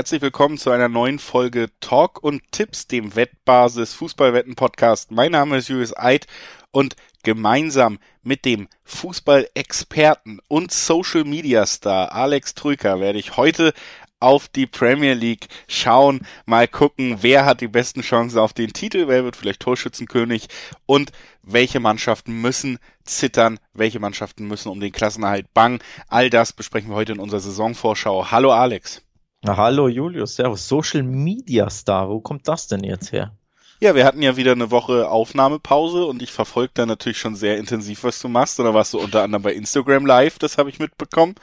Herzlich willkommen zu einer neuen Folge Talk und Tipps, dem Wettbasis Fußballwetten Podcast. Mein Name ist Julius Eid und gemeinsam mit dem Fußballexperten und Social Media Star Alex Trüker werde ich heute auf die Premier League schauen, mal gucken, wer hat die besten Chancen auf den Titel, wer wird vielleicht Torschützenkönig und welche Mannschaften müssen zittern, welche Mannschaften müssen um den Klassenerhalt bangen. All das besprechen wir heute in unserer Saisonvorschau. Hallo Alex. Na, hallo Julius, Servus. Social Media Star, wo kommt das denn jetzt her? Ja, wir hatten ja wieder eine Woche Aufnahmepause und ich verfolge da natürlich schon sehr intensiv, was du machst. Oder warst du unter anderem bei Instagram Live, das habe ich mitbekommen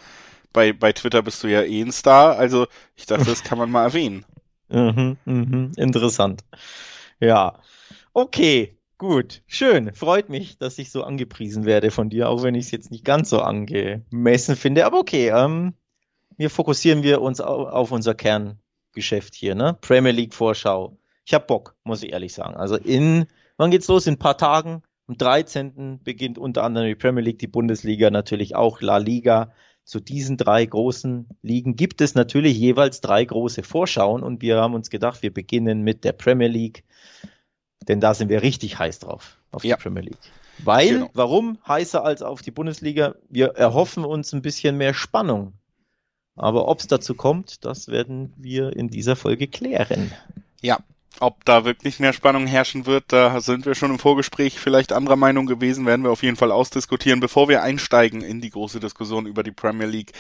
bei, bei Twitter bist du ja eh ein Star, also ich dachte, das kann man mal erwähnen. Mhm, mhm, interessant. Ja. Okay, gut, schön. Freut mich, dass ich so angepriesen werde von dir, auch wenn ich es jetzt nicht ganz so angemessen finde. Aber okay, ähm, wir fokussieren wir uns auf, unser Kerngeschäft hier, ne? Premier League Vorschau. Ich hab Bock, muss ich ehrlich sagen. Also in, wann geht's los? In ein paar Tagen. Am 13. beginnt unter anderem die Premier League, die Bundesliga, natürlich auch La Liga zu diesen drei großen Ligen gibt es natürlich jeweils drei große Vorschauen und wir haben uns gedacht, wir beginnen mit der Premier League, denn da sind wir richtig heiß drauf, auf ja. die Premier League. Weil, genau. warum heißer als auf die Bundesliga? Wir erhoffen uns ein bisschen mehr Spannung. Aber ob es dazu kommt, das werden wir in dieser Folge klären. Ja, ob da wirklich mehr Spannung herrschen wird, da sind wir schon im Vorgespräch vielleicht anderer Meinung gewesen, werden wir auf jeden Fall ausdiskutieren. Bevor wir einsteigen in die große Diskussion über die Premier League,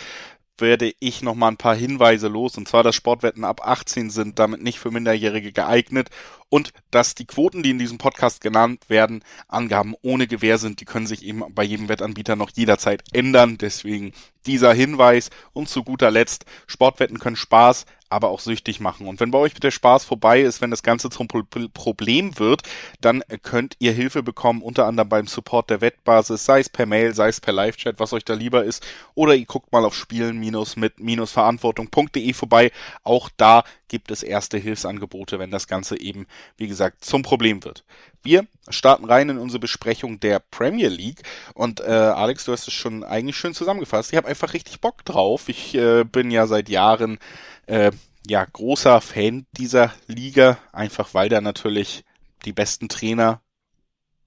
werde ich noch mal ein paar Hinweise los. Und zwar, dass Sportwetten ab 18 sind damit nicht für Minderjährige geeignet und dass die Quoten, die in diesem Podcast genannt werden, Angaben ohne Gewähr sind. Die können sich eben bei jedem Wettanbieter noch jederzeit ändern. Deswegen dieser Hinweis. Und zu guter Letzt, Sportwetten können Spaß, aber auch süchtig machen. Und wenn bei euch der Spaß vorbei ist, wenn das Ganze zum Problem wird, dann könnt ihr Hilfe bekommen, unter anderem beim Support der Wettbasis, sei es per Mail, sei es per Live-Chat, was euch da lieber ist. Oder ihr guckt mal auf spielen-mit-verantwortung.de vorbei. Auch da gibt es erste Hilfsangebote, wenn das Ganze eben, wie gesagt, zum Problem wird. Wir starten rein in unsere Besprechung der Premier League und äh, Alex, du hast es schon eigentlich schön zusammengefasst. Ich habe einfach richtig Bock drauf. Ich äh, bin ja seit Jahren äh, ja großer Fan dieser Liga, einfach weil da natürlich die besten Trainer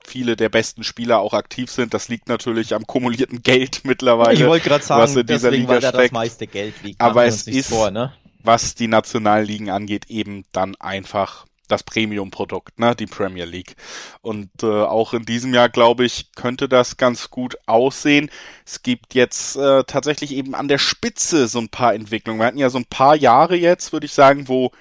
viele der besten Spieler auch aktiv sind. Das liegt natürlich am kumulierten Geld mittlerweile. Ich wollte gerade sagen, was in dieser Liga weil da das meiste Geld liegt. Aber es ist, vor, ne? Was die Nationalligen angeht, eben dann einfach das Premium-Produkt, ne, die Premier League. Und äh, auch in diesem Jahr, glaube ich, könnte das ganz gut aussehen. Es gibt jetzt äh, tatsächlich eben an der Spitze so ein paar Entwicklungen. Wir hatten ja so ein paar Jahre jetzt, würde ich sagen, wo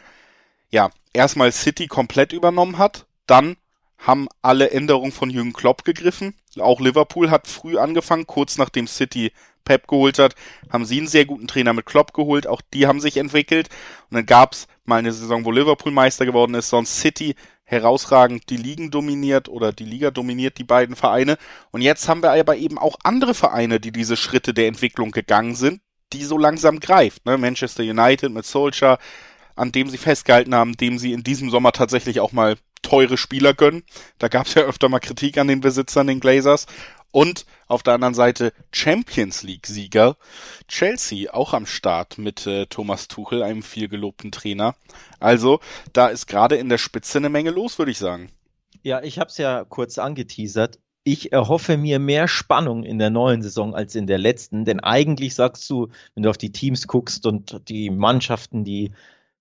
ja erstmal City komplett übernommen hat, dann haben alle Änderungen von Jürgen Klopp gegriffen. Auch Liverpool hat früh angefangen, kurz nachdem City Pep geholt hat, haben sie einen sehr guten Trainer mit Klopp geholt. Auch die haben sich entwickelt. Und dann gab's mal eine Saison, wo Liverpool Meister geworden ist, sonst City herausragend die Ligen dominiert oder die Liga dominiert die beiden Vereine. Und jetzt haben wir aber eben auch andere Vereine, die diese Schritte der Entwicklung gegangen sind, die so langsam greift. Ne? Manchester United mit Solskjaer, an dem sie festgehalten haben, dem sie in diesem Sommer tatsächlich auch mal teure Spieler gönnen. Da gab es ja öfter mal Kritik an den Besitzern, den Glazers. Und auf der anderen Seite Champions League-Sieger Chelsea auch am Start mit äh, Thomas Tuchel, einem viel gelobten Trainer. Also da ist gerade in der Spitze eine Menge los, würde ich sagen. Ja, ich habe es ja kurz angeteasert. Ich erhoffe mir mehr Spannung in der neuen Saison als in der letzten, denn eigentlich sagst du, wenn du auf die Teams guckst und die Mannschaften, die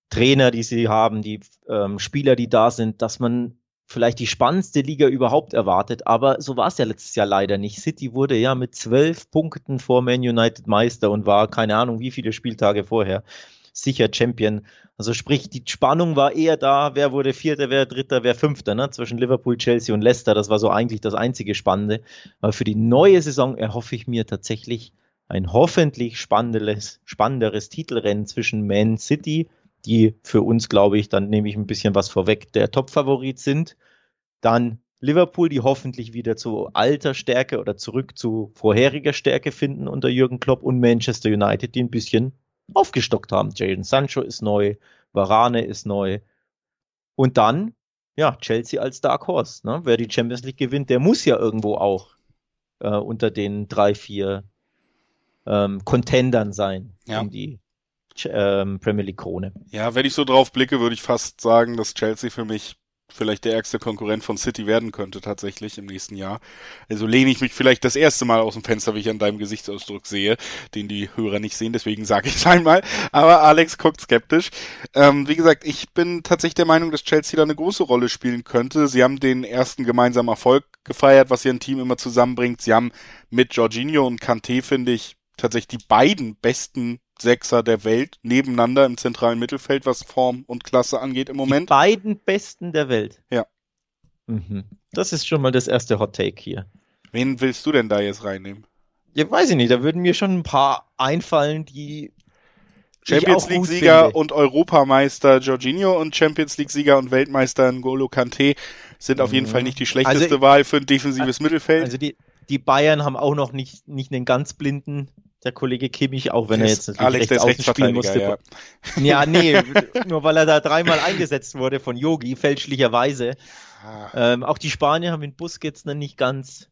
Trainer, die sie haben, die ähm, Spieler, die da sind, dass man vielleicht die spannendste Liga überhaupt erwartet, aber so war es ja letztes Jahr leider nicht. City wurde ja mit zwölf Punkten vor Man United Meister und war keine Ahnung wie viele Spieltage vorher sicher Champion. Also sprich, die Spannung war eher da, wer wurde Vierter, wer Dritter, wer Fünfter, ne? zwischen Liverpool, Chelsea und Leicester. Das war so eigentlich das einzige Spannende. Aber für die neue Saison erhoffe ich mir tatsächlich ein hoffentlich spannenderes, spannenderes Titelrennen zwischen Man City die für uns, glaube ich, dann nehme ich ein bisschen was vorweg, der Top-Favorit sind. Dann Liverpool, die hoffentlich wieder zu alter Stärke oder zurück zu vorheriger Stärke finden unter Jürgen Klopp und Manchester United, die ein bisschen aufgestockt haben. Jadon Sancho ist neu, Varane ist neu. Und dann, ja, Chelsea als Dark Horse. Ne? Wer die Champions League gewinnt, der muss ja irgendwo auch äh, unter den drei, vier ähm, Contendern sein, ja. um die ähm, Premier League Krone. Ja, wenn ich so drauf blicke, würde ich fast sagen, dass Chelsea für mich vielleicht der ärgste Konkurrent von City werden könnte tatsächlich im nächsten Jahr. Also lehne ich mich vielleicht das erste Mal aus dem Fenster, wie ich an deinem Gesichtsausdruck sehe, den die Hörer nicht sehen, deswegen sage ich es einmal. Aber Alex guckt skeptisch. Ähm, wie gesagt, ich bin tatsächlich der Meinung, dass Chelsea da eine große Rolle spielen könnte. Sie haben den ersten gemeinsamen Erfolg gefeiert, was ihr ein Team immer zusammenbringt. Sie haben mit Jorginho und Kanté, finde ich, tatsächlich die beiden besten Sechser der Welt nebeneinander im zentralen Mittelfeld, was Form und Klasse angeht im Moment. Die beiden besten der Welt. Ja. Mhm. Das ist schon mal das erste Hot Take hier. Wen willst du denn da jetzt reinnehmen? Ja, weiß ich nicht. Da würden mir schon ein paar einfallen, die Champions League Sieger und Europameister Jorginho und Champions League Sieger und Weltmeister N'Golo Kanté sind auf jeden mhm. Fall nicht die schlechteste also, Wahl für ein defensives also, Mittelfeld. Also die, die Bayern haben auch noch nicht, nicht einen ganz blinden der Kollege Kimmich, auch wenn er jetzt natürlich Alex, rechts außen spielen musste. Ja. ja, nee, nur weil er da dreimal eingesetzt wurde von Yogi, fälschlicherweise. Ah. Ähm, auch die Spanier haben in Busquets einen nicht ganz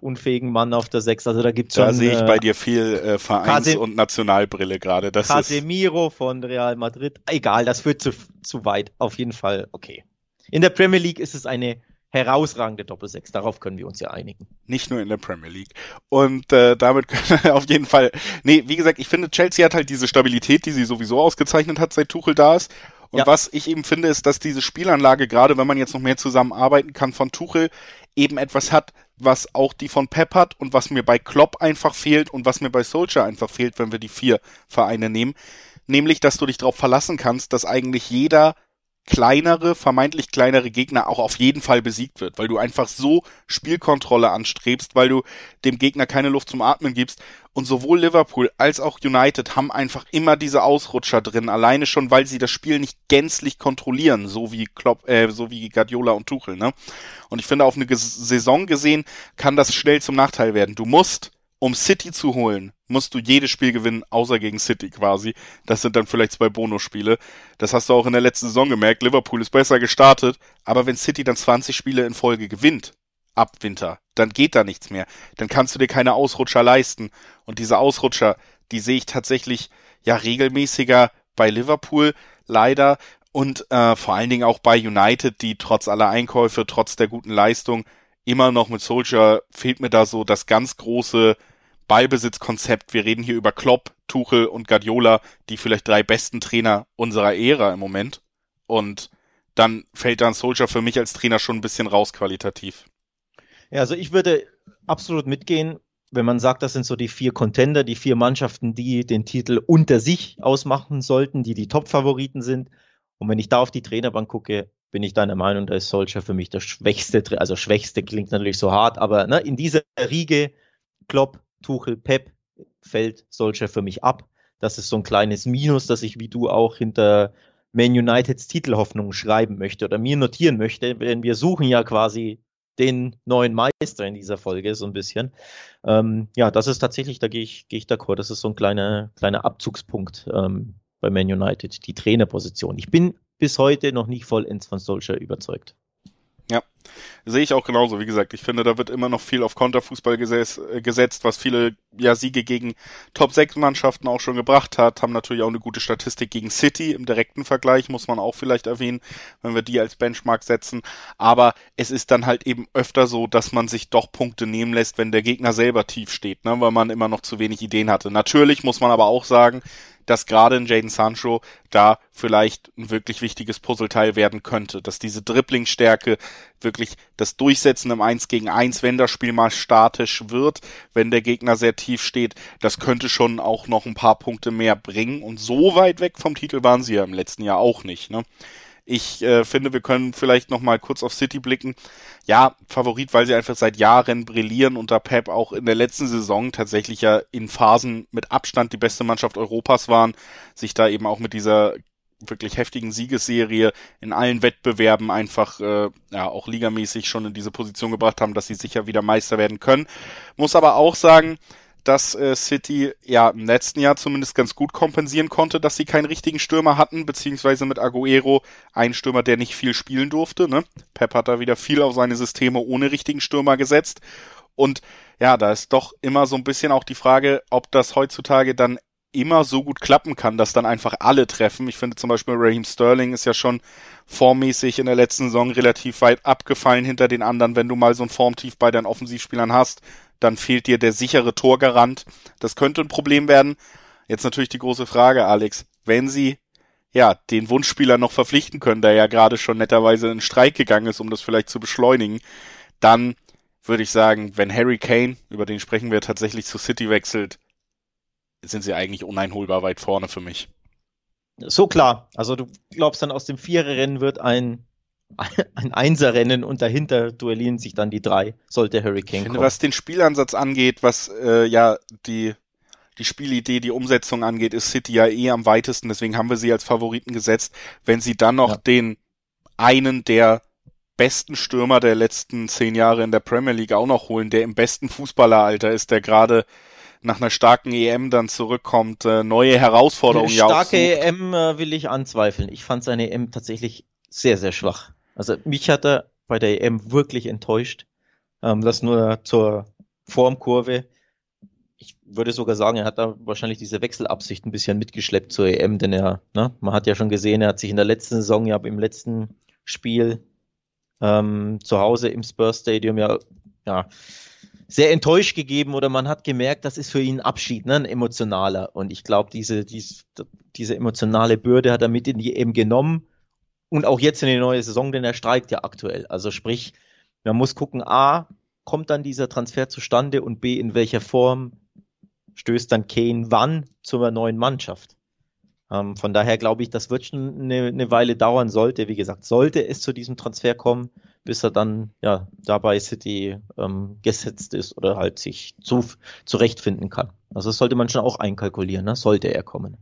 unfähigen Mann auf der Sechs. Also da gibt's da schon. Da sehe ich äh, bei dir viel äh, Vereins- Case und Nationalbrille gerade. Casemiro von Real Madrid. Egal, das führt zu, zu weit. Auf jeden Fall okay. In der Premier League ist es eine herausragende Doppelsechs. Darauf können wir uns ja einigen. Nicht nur in der Premier League. Und äh, damit können wir auf jeden Fall. Nee, wie gesagt, ich finde, Chelsea hat halt diese Stabilität, die sie sowieso ausgezeichnet hat, seit Tuchel da ist. Und ja. was ich eben finde, ist, dass diese Spielanlage, gerade wenn man jetzt noch mehr zusammenarbeiten kann von Tuchel, eben etwas hat, was auch die von Pep hat und was mir bei Klopp einfach fehlt und was mir bei Solskjaer einfach fehlt, wenn wir die vier Vereine nehmen. Nämlich, dass du dich darauf verlassen kannst, dass eigentlich jeder kleinere, vermeintlich kleinere Gegner auch auf jeden Fall besiegt wird, weil du einfach so Spielkontrolle anstrebst, weil du dem Gegner keine Luft zum Atmen gibst. Und sowohl Liverpool als auch United haben einfach immer diese Ausrutscher drin, alleine schon, weil sie das Spiel nicht gänzlich kontrollieren, so wie Klopp, äh, so wie Guardiola und Tuchel, ne? Und ich finde, auf eine Saison gesehen kann das schnell zum Nachteil werden. Du musst um City zu holen, musst du jedes Spiel gewinnen, außer gegen City quasi. Das sind dann vielleicht zwei Bonusspiele. Das hast du auch in der letzten Saison gemerkt. Liverpool ist besser gestartet, aber wenn City dann 20 Spiele in Folge gewinnt, ab Winter, dann geht da nichts mehr. Dann kannst du dir keine Ausrutscher leisten. Und diese Ausrutscher, die sehe ich tatsächlich ja regelmäßiger bei Liverpool, leider. Und äh, vor allen Dingen auch bei United, die trotz aller Einkäufe, trotz der guten Leistung, immer noch mit Soldier fehlt mir da so das ganz große Ballbesitzkonzept. Wir reden hier über Klopp, Tuchel und Guardiola, die vielleicht drei besten Trainer unserer Ära im Moment. Und dann fällt dann Soldier für mich als Trainer schon ein bisschen raus qualitativ. Ja, also ich würde absolut mitgehen, wenn man sagt, das sind so die vier Contender, die vier Mannschaften, die den Titel unter sich ausmachen sollten, die die Top-Favoriten sind. Und wenn ich da auf die Trainerbank gucke, bin ich deiner Meinung, da ist Solskjaer für mich der schwächste, also schwächste klingt natürlich so hart, aber ne, in dieser Riege Klopp, Tuchel, Pep fällt Solskjaer für mich ab. Das ist so ein kleines Minus, das ich wie du auch hinter Man Uniteds Titelhoffnung schreiben möchte oder mir notieren möchte, denn wir suchen ja quasi den neuen Meister in dieser Folge so ein bisschen. Ähm, ja, das ist tatsächlich, da gehe ich, gehe ich d'accord, das ist so ein kleiner, kleiner Abzugspunkt ähm, bei Man United, die Trainerposition. Ich bin bis heute noch nicht vollends von Solskjaer überzeugt. Ja, sehe ich auch genauso. Wie gesagt, ich finde, da wird immer noch viel auf Konterfußball äh, gesetzt, was viele ja, Siege gegen Top-6-Mannschaften auch schon gebracht hat. Haben natürlich auch eine gute Statistik gegen City im direkten Vergleich, muss man auch vielleicht erwähnen, wenn wir die als Benchmark setzen. Aber es ist dann halt eben öfter so, dass man sich doch Punkte nehmen lässt, wenn der Gegner selber tief steht, ne? weil man immer noch zu wenig Ideen hatte. Natürlich muss man aber auch sagen, dass gerade in Jaden Sancho da vielleicht ein wirklich wichtiges Puzzleteil werden könnte, dass diese Dribblingstärke wirklich das Durchsetzen im 1 gegen 1, wenn das Spiel mal statisch wird, wenn der Gegner sehr tief steht, das könnte schon auch noch ein paar Punkte mehr bringen und so weit weg vom Titel waren sie ja im letzten Jahr auch nicht, ne? Ich äh, finde, wir können vielleicht noch mal kurz auf City blicken. Ja, Favorit, weil sie einfach seit Jahren brillieren unter Pep auch in der letzten Saison tatsächlich ja in Phasen mit Abstand die beste Mannschaft Europas waren, sich da eben auch mit dieser wirklich heftigen Siegesserie in allen Wettbewerben einfach äh, ja auch ligamäßig schon in diese Position gebracht haben, dass sie sicher wieder Meister werden können. Muss aber auch sagen, dass äh, City ja im letzten Jahr zumindest ganz gut kompensieren konnte, dass sie keinen richtigen Stürmer hatten, beziehungsweise mit Aguero einen Stürmer, der nicht viel spielen durfte. Ne? Pep hat da wieder viel auf seine Systeme ohne richtigen Stürmer gesetzt. Und ja, da ist doch immer so ein bisschen auch die Frage, ob das heutzutage dann immer so gut klappen kann, dass dann einfach alle treffen. Ich finde zum Beispiel Raheem Sterling ist ja schon formmäßig in der letzten Saison relativ weit abgefallen hinter den anderen. Wenn du mal so ein Formtief bei deinen Offensivspielern hast, dann fehlt dir der sichere Torgarant. Das könnte ein Problem werden. Jetzt natürlich die große Frage, Alex. Wenn sie ja den Wunschspieler noch verpflichten können, der ja gerade schon netterweise in Streik gegangen ist, um das vielleicht zu beschleunigen, dann würde ich sagen, wenn Harry Kane, über den sprechen wir, tatsächlich zu City wechselt, sind sie eigentlich uneinholbar weit vorne für mich. So klar. Also du glaubst dann aus dem Viererrennen wird ein ein Einserrennen und dahinter duellieren sich dann die drei, sollte Harry Kane ich finde, kommen. Was den Spielansatz angeht, was äh, ja die die Spielidee, die Umsetzung angeht, ist City ja eh am weitesten, deswegen haben wir sie als Favoriten gesetzt. Wenn sie dann noch ja. den einen der besten Stürmer der letzten zehn Jahre in der Premier League auch noch holen, der im besten Fußballeralter ist, der gerade nach einer starken EM dann zurückkommt, äh, neue Herausforderungen ja. Starke EM äh, will ich anzweifeln. Ich fand seine EM tatsächlich sehr, sehr schwach. Also mich hat er bei der EM wirklich enttäuscht. Ähm, das nur zur Formkurve. Ich würde sogar sagen, er hat da wahrscheinlich diese Wechselabsicht ein bisschen mitgeschleppt zur EM, denn er, ne, man hat ja schon gesehen, er hat sich in der letzten Saison, ja im letzten Spiel ähm, zu Hause im Spurs Stadium ja, ja sehr enttäuscht gegeben oder man hat gemerkt, das ist für ihn ein Abschied, ne, ein emotionaler. Und ich glaube, diese, diese, diese emotionale Bürde hat er mit in die EM genommen und auch jetzt in die neue Saison, denn er streikt ja aktuell. Also sprich, man muss gucken, A, kommt dann dieser Transfer zustande und B, in welcher Form stößt dann Kane wann zur neuen Mannschaft. Ähm, von daher glaube ich, das wird schon eine, eine Weile dauern sollte. Wie gesagt, sollte es zu diesem Transfer kommen, bis er dann ja dabei City ähm, gesetzt ist oder halt sich zu, zurechtfinden kann. Also das sollte man schon auch einkalkulieren, ne? sollte er kommen.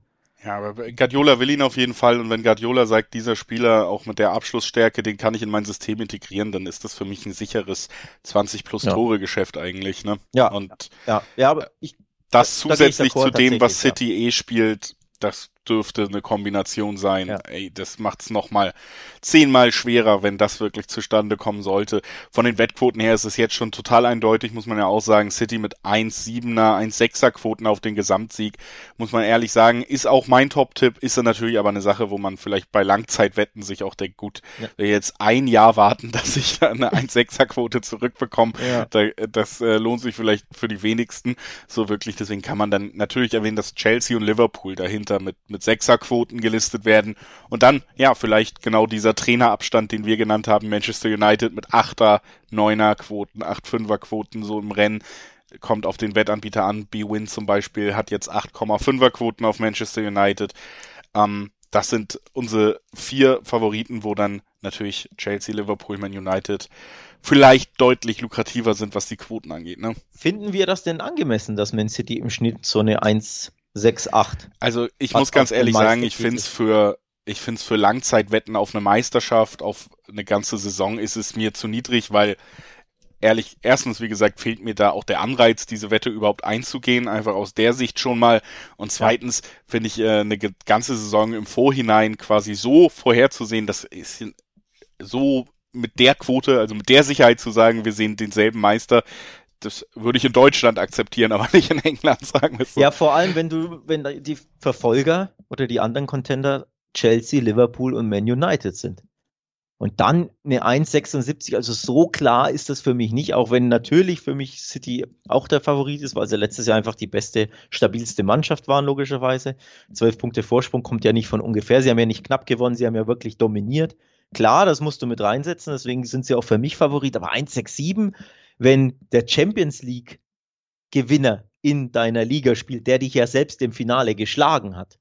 Ja, aber Guardiola will ihn auf jeden Fall und wenn Guardiola sagt, dieser Spieler auch mit der Abschlussstärke, den kann ich in mein System integrieren, dann ist das für mich ein sicheres 20 plus ja. Tore Geschäft eigentlich, ne? Ja. Und ja, ja aber ich das zusätzlich zu dem, was City ja. eh spielt, das dürfte eine Kombination sein. Ja. Ey, das macht's noch mal zehnmal schwerer, wenn das wirklich zustande kommen sollte. Von den Wettquoten her ist es jetzt schon total eindeutig, muss man ja auch sagen. City mit 1,7er, 1,6er Quoten auf den Gesamtsieg, muss man ehrlich sagen, ist auch mein Top-Tipp, ist dann natürlich aber eine Sache, wo man vielleicht bei Langzeitwetten sich auch denkt, gut, ja. jetzt ein Jahr warten, dass ich da eine 1,6er Quote zurückbekomme, ja. das äh, lohnt sich vielleicht für die wenigsten so wirklich. Deswegen kann man dann natürlich erwähnen, dass Chelsea und Liverpool dahinter mit, mit Sechserquoten gelistet werden. Und dann, ja, vielleicht genau dieser Trainerabstand, den wir genannt haben, Manchester United mit Achter, Neuner Quoten, Acht, Fünfer Quoten so im Rennen kommt auf den Wettanbieter an. B-Win zum Beispiel hat jetzt 8,5er Quoten auf Manchester United. Ähm, das sind unsere vier Favoriten, wo dann natürlich Chelsea, Liverpool, Man United vielleicht deutlich lukrativer sind, was die Quoten angeht. Ne? Finden wir das denn angemessen, dass Man City im Schnitt so eine 1 6, 8. Also ich muss ganz ehrlich sagen, ich finde es für ich finde es für Langzeitwetten auf eine Meisterschaft, auf eine ganze Saison ist es mir zu niedrig, weil ehrlich, erstens, wie gesagt, fehlt mir da auch der Anreiz, diese Wette überhaupt einzugehen, einfach aus der Sicht schon mal. Und zweitens finde ich äh, eine ganze Saison im Vorhinein quasi so vorherzusehen, das ist so mit der Quote, also mit der Sicherheit zu sagen, wir sehen denselben Meister, das würde ich in Deutschland akzeptieren, aber nicht in England, sagen wir so. Ja, vor allem, wenn du, wenn die Verfolger oder die anderen Contender Chelsea, Liverpool und Man United sind. Und dann eine 1,76, also so klar ist das für mich nicht, auch wenn natürlich für mich City auch der Favorit ist, weil sie letztes Jahr einfach die beste, stabilste Mannschaft waren, logischerweise. Zwölf Punkte Vorsprung kommt ja nicht von ungefähr. Sie haben ja nicht knapp gewonnen, sie haben ja wirklich dominiert. Klar, das musst du mit reinsetzen, deswegen sind sie auch für mich Favorit, aber 1,67 wenn der Champions League Gewinner in deiner Liga spielt, der dich ja selbst im Finale geschlagen hat,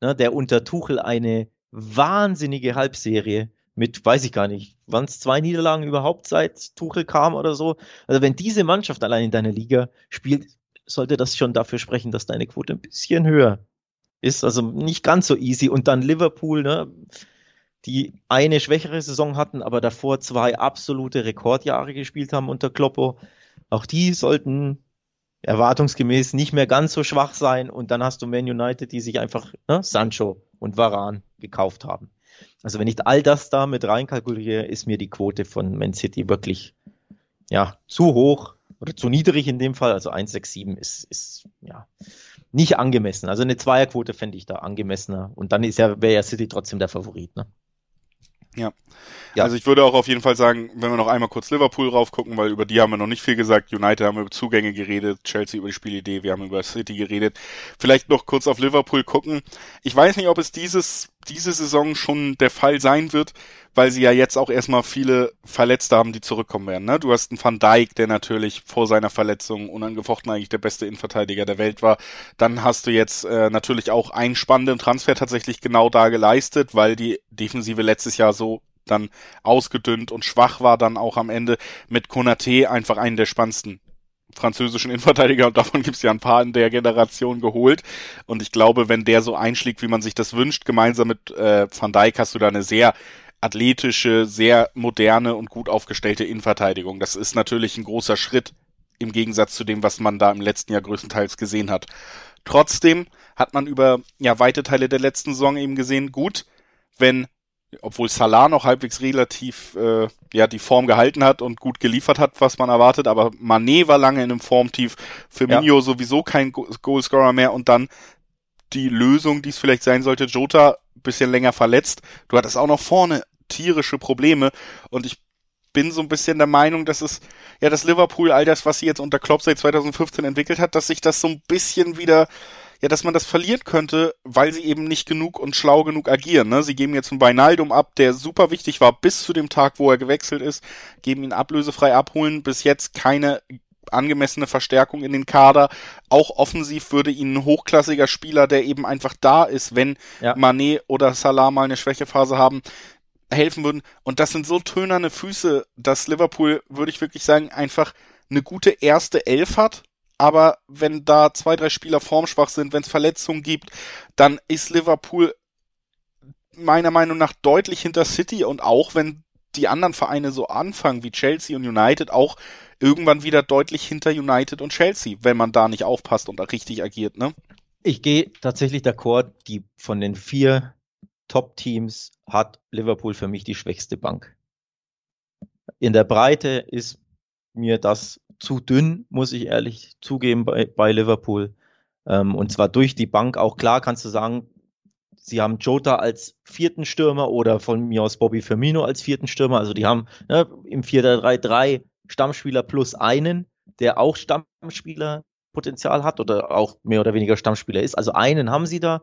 ne, der unter Tuchel eine wahnsinnige Halbserie mit, weiß ich gar nicht, waren es zwei Niederlagen überhaupt seit Tuchel kam oder so. Also wenn diese Mannschaft allein in deiner Liga spielt, sollte das schon dafür sprechen, dass deine Quote ein bisschen höher ist. Also nicht ganz so easy. Und dann Liverpool, ne? Die eine schwächere Saison hatten, aber davor zwei absolute Rekordjahre gespielt haben unter Kloppo. Auch die sollten erwartungsgemäß nicht mehr ganz so schwach sein. Und dann hast du Man United, die sich einfach ne, Sancho und Varan gekauft haben. Also wenn ich all das da mit reinkalkuliere, ist mir die Quote von Man City wirklich ja zu hoch oder zu niedrig in dem Fall. Also 1,67 ist, ist ja nicht angemessen. Also eine Zweierquote fände ich da angemessener. Und dann ist ja, wäre ja City trotzdem der Favorit. Ne? Ja. Ja. Also ich würde auch auf jeden Fall sagen, wenn wir noch einmal kurz Liverpool raufgucken, weil über die haben wir noch nicht viel gesagt. United haben über Zugänge geredet, Chelsea über die Spielidee, wir haben über City geredet. Vielleicht noch kurz auf Liverpool gucken. Ich weiß nicht, ob es dieses, diese Saison schon der Fall sein wird, weil sie ja jetzt auch erstmal viele Verletzte haben, die zurückkommen werden. Ne? Du hast einen Van Dijk, der natürlich vor seiner Verletzung unangefochten eigentlich der beste Innenverteidiger der Welt war. Dann hast du jetzt äh, natürlich auch einen spannenden Transfer tatsächlich genau da geleistet, weil die Defensive letztes Jahr so dann ausgedünnt und schwach war dann auch am Ende mit Konate einfach einen der spannendsten französischen Innenverteidiger und davon gibt es ja ein paar in der Generation geholt. Und ich glaube, wenn der so einschlägt, wie man sich das wünscht, gemeinsam mit äh, Van Dijk hast du da eine sehr athletische, sehr moderne und gut aufgestellte Innenverteidigung. Das ist natürlich ein großer Schritt im Gegensatz zu dem, was man da im letzten Jahr größtenteils gesehen hat. Trotzdem hat man über ja weite Teile der letzten Saison eben gesehen, gut, wenn obwohl Salah noch halbwegs relativ äh, ja die Form gehalten hat und gut geliefert hat, was man erwartet, aber Manet war lange in einem Formtief, Firmino ja. sowieso kein Goalscorer mehr und dann die Lösung, die es vielleicht sein sollte, Jota bisschen länger verletzt. Du hattest auch noch vorne tierische Probleme und ich bin so ein bisschen der Meinung, dass es ja das Liverpool all das, was sie jetzt unter Klopp seit 2015 entwickelt hat, dass sich das so ein bisschen wieder ja, dass man das verlieren könnte, weil sie eben nicht genug und schlau genug agieren. Ne? Sie geben jetzt einen Weinaldum ab, der super wichtig war bis zu dem Tag, wo er gewechselt ist, geben ihn ablösefrei abholen. Bis jetzt keine angemessene Verstärkung in den Kader. Auch offensiv würde ihnen ein hochklassiger Spieler, der eben einfach da ist, wenn ja. Manet oder Salah mal eine Schwächephase haben, helfen würden. Und das sind so tönerne Füße, dass Liverpool, würde ich wirklich sagen, einfach eine gute erste Elf hat aber wenn da zwei, drei Spieler formschwach sind, wenn es Verletzungen gibt, dann ist Liverpool meiner Meinung nach deutlich hinter City und auch wenn die anderen Vereine so anfangen wie Chelsea und United auch irgendwann wieder deutlich hinter United und Chelsea, wenn man da nicht aufpasst und richtig agiert, ne? Ich gehe tatsächlich d'accord, die von den vier Top-Teams hat Liverpool für mich die schwächste Bank. In der Breite ist mir das zu dünn, muss ich ehrlich zugeben, bei, bei Liverpool. Ähm, und zwar durch die Bank. Auch klar kannst du sagen, sie haben Jota als vierten Stürmer oder von mir aus Bobby Firmino als vierten Stürmer. Also die haben ne, im 4-3-3 Stammspieler plus einen, der auch Stammspielerpotenzial hat oder auch mehr oder weniger Stammspieler ist. Also einen haben sie da.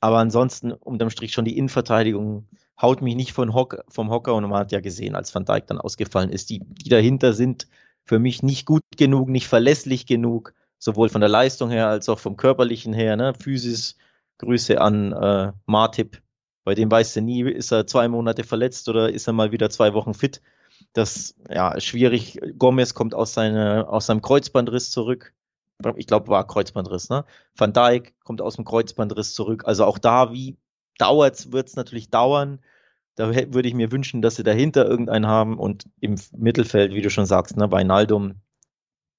Aber ansonsten unterm Strich schon die Innenverteidigung haut mich nicht von Hock, vom Hocker und man hat ja gesehen, als Van Dijk dann ausgefallen ist, die, die dahinter sind für mich nicht gut genug, nicht verlässlich genug, sowohl von der Leistung her als auch vom körperlichen her. Ne? Physis, Grüße an äh, Martip. Bei dem weißt du nie, ist er zwei Monate verletzt oder ist er mal wieder zwei Wochen fit. Das ja schwierig. Gomez kommt aus, seine, aus seinem Kreuzbandriss zurück. Ich glaube, war Kreuzbandriss, ne? Van Dijk kommt aus dem Kreuzbandriss zurück. Also auch da, wie dauert wird es natürlich dauern. Da würde ich mir wünschen, dass sie dahinter irgendeinen haben und im Mittelfeld, wie du schon sagst, ne, Weinaldum,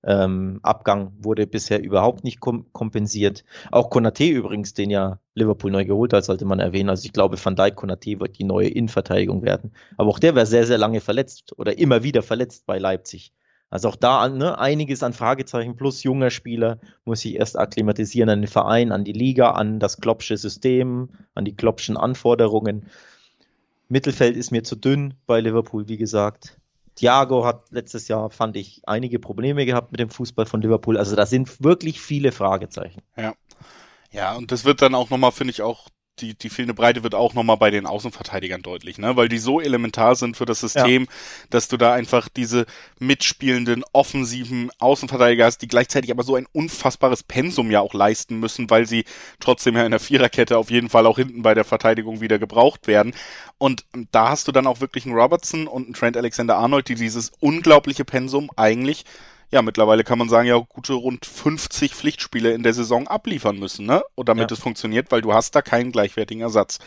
ähm, Abgang wurde bisher überhaupt nicht kom kompensiert. Auch Konate übrigens, den ja Liverpool neu geholt hat, sollte man erwähnen. Also ich glaube, Van Dijk Konate wird die neue Innenverteidigung werden. Aber auch der wäre sehr, sehr lange verletzt oder immer wieder verletzt bei Leipzig. Also auch da ne, einiges an Fragezeichen plus junger Spieler muss sich erst akklimatisieren an den Verein, an die Liga, an das Kloppsche System, an die Kloppschen Anforderungen. Mittelfeld ist mir zu dünn bei Liverpool, wie gesagt. Thiago hat letztes Jahr, fand ich, einige Probleme gehabt mit dem Fußball von Liverpool. Also da sind wirklich viele Fragezeichen. Ja. Ja, und das wird dann auch nochmal, finde ich, auch die, die fehlende Breite wird auch nochmal bei den Außenverteidigern deutlich, ne? Weil die so elementar sind für das System, ja. dass du da einfach diese mitspielenden, offensiven Außenverteidiger hast, die gleichzeitig aber so ein unfassbares Pensum ja auch leisten müssen, weil sie trotzdem ja in der Viererkette auf jeden Fall auch hinten bei der Verteidigung wieder gebraucht werden. Und da hast du dann auch wirklich einen Robertson und einen Trent Alexander Arnold, die dieses unglaubliche Pensum eigentlich ja, mittlerweile kann man sagen, ja, gute rund 50 Pflichtspiele in der Saison abliefern müssen, ne? Und damit ja. es funktioniert, weil du hast da keinen gleichwertigen Ersatz.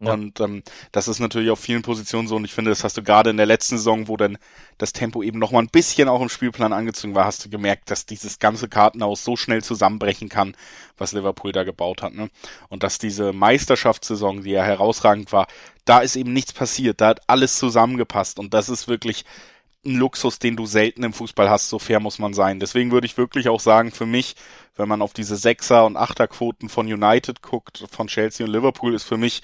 Ja. Und ähm, das ist natürlich auf vielen Positionen so und ich finde, das hast du gerade in der letzten Saison, wo dann das Tempo eben noch mal ein bisschen auch im Spielplan angezogen war, hast du gemerkt, dass dieses ganze Kartenhaus so schnell zusammenbrechen kann, was Liverpool da gebaut hat. Ne? Und dass diese Meisterschaftssaison, die ja herausragend war, da ist eben nichts passiert, da hat alles zusammengepasst und das ist wirklich ein Luxus, den du selten im Fußball hast, so fair muss man sein. Deswegen würde ich wirklich auch sagen, für mich, wenn man auf diese Sechser- und Achterquoten von United guckt, von Chelsea und Liverpool, ist für mich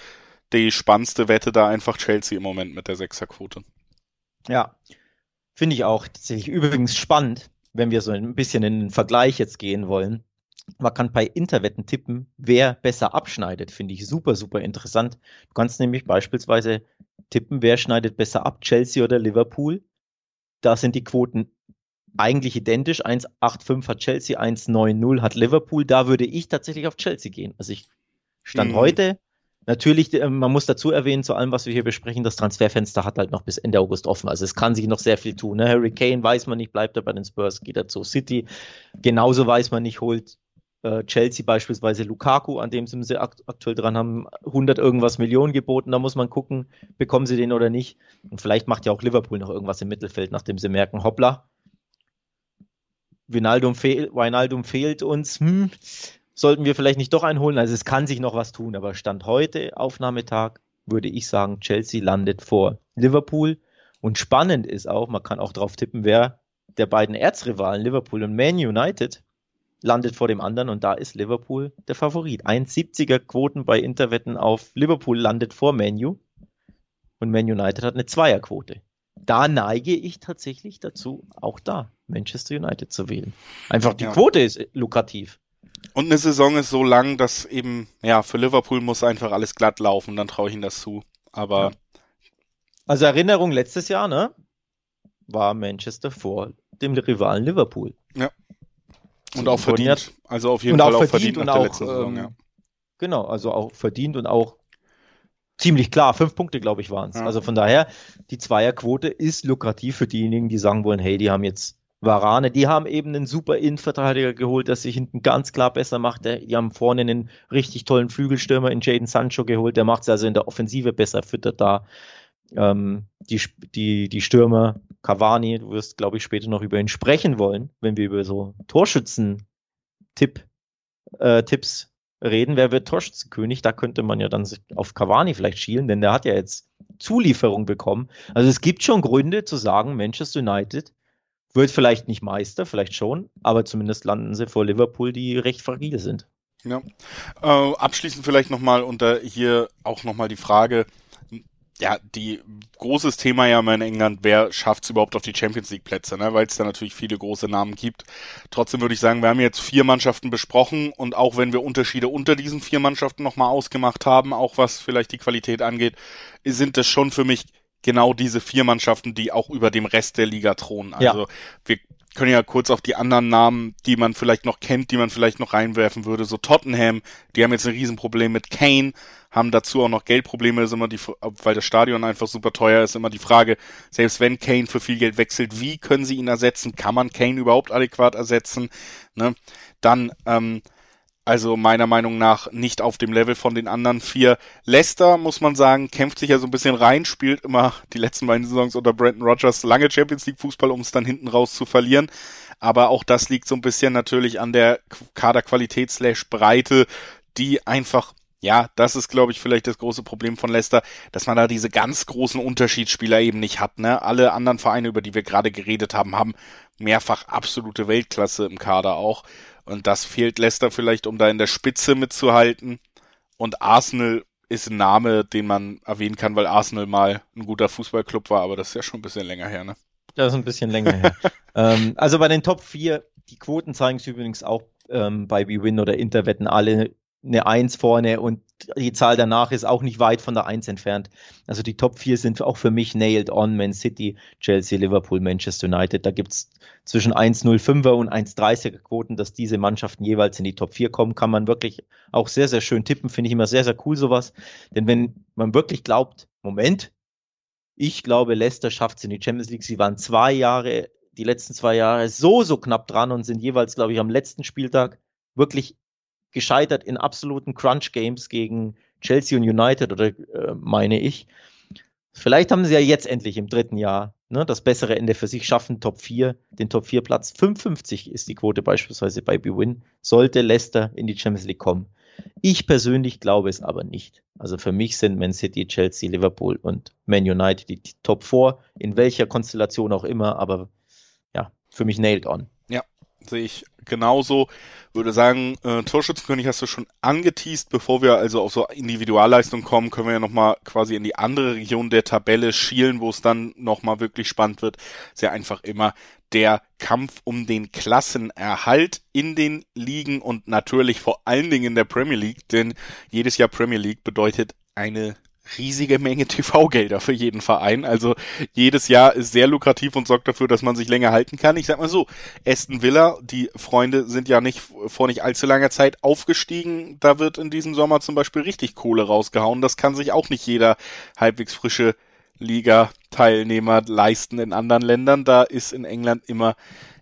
die spannendste Wette da einfach Chelsea im Moment mit der Sechserquote. Ja, finde ich auch tatsächlich übrigens spannend, wenn wir so ein bisschen in den Vergleich jetzt gehen wollen. Man kann bei Interwetten tippen, wer besser abschneidet. Finde ich super, super interessant. Du kannst nämlich beispielsweise tippen, wer schneidet besser ab, Chelsea oder Liverpool. Da sind die Quoten eigentlich identisch. 1,85 hat Chelsea, 1,90 hat Liverpool. Da würde ich tatsächlich auf Chelsea gehen. Also ich stand mhm. heute. Natürlich, äh, man muss dazu erwähnen, zu allem, was wir hier besprechen, das Transferfenster hat halt noch bis Ende August offen. Also es kann sich noch sehr viel tun. Ne? Harry Kane weiß man nicht, bleibt er bei den Spurs, geht er zu City. Genauso weiß man nicht, holt äh, Chelsea beispielsweise Lukaku, an dem sie akt aktuell dran haben, 100 irgendwas Millionen geboten. Da muss man gucken, bekommen sie den oder nicht. Und vielleicht macht ja auch Liverpool noch irgendwas im Mittelfeld, nachdem sie merken, hoppla, Wijnaldum, fehl, Wijnaldum fehlt uns. Hm, sollten wir vielleicht nicht doch einholen? Also es kann sich noch was tun, aber Stand heute, Aufnahmetag, würde ich sagen, Chelsea landet vor Liverpool. Und spannend ist auch, man kann auch drauf tippen, wer der beiden Erzrivalen Liverpool und Man United landet vor dem anderen und da ist Liverpool der Favorit. 1,70er Quoten bei Interwetten auf Liverpool landet vor Manu und Man United hat eine Zweierquote. Da neige ich tatsächlich dazu, auch da Manchester United zu wählen. Einfach die ja. Quote ist lukrativ. Und eine Saison ist so lang, dass eben, ja, für Liverpool muss einfach alles glatt laufen, dann traue ich ihnen das zu. Aber. Also Erinnerung letztes Jahr, ne? War Manchester vor dem Rivalen Liverpool. Ja. Und auch verdient. Also auf jeden Fall auch verdient, verdient nach der letzten Saison, ähm, ja. Genau, also auch verdient und auch ziemlich klar. Fünf Punkte, glaube ich, waren es. Ja. Also von daher, die Zweierquote ist lukrativ für diejenigen, die sagen wollen, hey, die haben jetzt Varane, die haben eben einen super Innenverteidiger geholt, der sich hinten ganz klar besser macht. Die haben vorne einen richtig tollen Flügelstürmer in Jaden Sancho geholt, der macht es also in der Offensive besser, füttert da ähm, die, die, die Stürmer, Cavani, du wirst, glaube ich, später noch über ihn sprechen wollen, wenn wir über so Torschützen-Tipp, äh, Tipps reden. Wer wird Torschützenkönig? Da könnte man ja dann auf Cavani vielleicht schielen, denn der hat ja jetzt Zulieferung bekommen. Also es gibt schon Gründe zu sagen, Manchester United wird vielleicht nicht Meister, vielleicht schon, aber zumindest landen sie vor Liverpool, die recht fragil sind. Ja. Äh, abschließend vielleicht nochmal unter hier auch nochmal die Frage, ja, die großes Thema ja mal in England, wer schafft es überhaupt auf die Champions League Plätze, ne? weil es da natürlich viele große Namen gibt. Trotzdem würde ich sagen, wir haben jetzt vier Mannschaften besprochen und auch wenn wir Unterschiede unter diesen vier Mannschaften nochmal ausgemacht haben, auch was vielleicht die Qualität angeht, sind das schon für mich genau diese vier Mannschaften, die auch über dem Rest der Liga thronen. Also ja. wir können ja kurz auf die anderen Namen, die man vielleicht noch kennt, die man vielleicht noch reinwerfen würde. So Tottenham, die haben jetzt ein Riesenproblem mit Kane, haben dazu auch noch Geldprobleme, ist immer die, weil das Stadion einfach super teuer ist, immer die Frage, selbst wenn Kane für viel Geld wechselt, wie können sie ihn ersetzen? Kann man Kane überhaupt adäquat ersetzen? Ne? Dann, ähm, also meiner Meinung nach nicht auf dem Level von den anderen vier. Leicester, muss man sagen, kämpft sich ja so ein bisschen rein, spielt immer die letzten beiden Saisons unter Brandon Rogers lange Champions League Fußball, um es dann hinten raus zu verlieren. Aber auch das liegt so ein bisschen natürlich an der Kaderqualität slash Breite, die einfach ja, das ist, glaube ich, vielleicht das große Problem von Leicester, dass man da diese ganz großen Unterschiedsspieler eben nicht hat. Ne? Alle anderen Vereine, über die wir gerade geredet haben, haben mehrfach absolute Weltklasse im Kader auch. Und das fehlt Leicester vielleicht, um da in der Spitze mitzuhalten. Und Arsenal ist ein Name, den man erwähnen kann, weil Arsenal mal ein guter Fußballclub war, aber das ist ja schon ein bisschen länger her, ne? Das ist ein bisschen länger her. ähm, also bei den Top 4, die Quoten zeigen es übrigens auch ähm, bei BWin oder Interwetten alle eine Eins vorne und die Zahl danach ist auch nicht weit von der Eins entfernt. Also die Top 4 sind auch für mich nailed on. Man City, Chelsea, Liverpool, Manchester United. Da gibt es zwischen 1,05er und 1,30er Quoten, dass diese Mannschaften jeweils in die Top 4 kommen. Kann man wirklich auch sehr, sehr schön tippen. Finde ich immer sehr, sehr cool sowas. Denn wenn man wirklich glaubt, Moment, ich glaube, Leicester schafft es in die Champions League. Sie waren zwei Jahre, die letzten zwei Jahre so, so knapp dran und sind jeweils, glaube ich, am letzten Spieltag wirklich gescheitert in absoluten Crunch-Games gegen Chelsea und United, oder äh, meine ich. Vielleicht haben sie ja jetzt endlich im dritten Jahr ne, das bessere Ende für sich schaffen, Top 4, den Top 4 Platz. 55 ist die Quote beispielsweise bei BWin, sollte Leicester in die Champions League kommen. Ich persönlich glaube es aber nicht. Also für mich sind Man City, Chelsea, Liverpool und Man United die Top 4, in welcher Konstellation auch immer, aber ja, für mich nailed on. Ja, sehe ich genauso. Würde sagen, äh, Torschützenkönig hast du schon angeteased. Bevor wir also auf so Individualleistung kommen, können wir ja nochmal quasi in die andere Region der Tabelle schielen, wo es dann nochmal wirklich spannend wird. Sehr einfach immer der Kampf um den Klassenerhalt in den Ligen und natürlich vor allen Dingen in der Premier League, denn jedes Jahr Premier League bedeutet eine riesige Menge TV-Gelder für jeden Verein. Also jedes Jahr ist sehr lukrativ und sorgt dafür, dass man sich länger halten kann. Ich sag mal so, Aston Villa, die Freunde sind ja nicht vor nicht allzu langer Zeit aufgestiegen. Da wird in diesem Sommer zum Beispiel richtig Kohle rausgehauen. Das kann sich auch nicht jeder halbwegs frische Liga-Teilnehmer leisten in anderen Ländern. Da ist in England immer,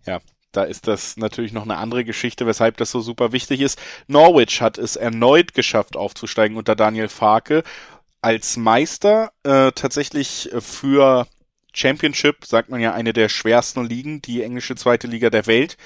ja, da ist das natürlich noch eine andere Geschichte, weshalb das so super wichtig ist. Norwich hat es erneut geschafft, aufzusteigen unter Daniel Farke. Als Meister äh, tatsächlich für Championship, sagt man ja, eine der schwersten Ligen, die englische zweite Liga der Welt.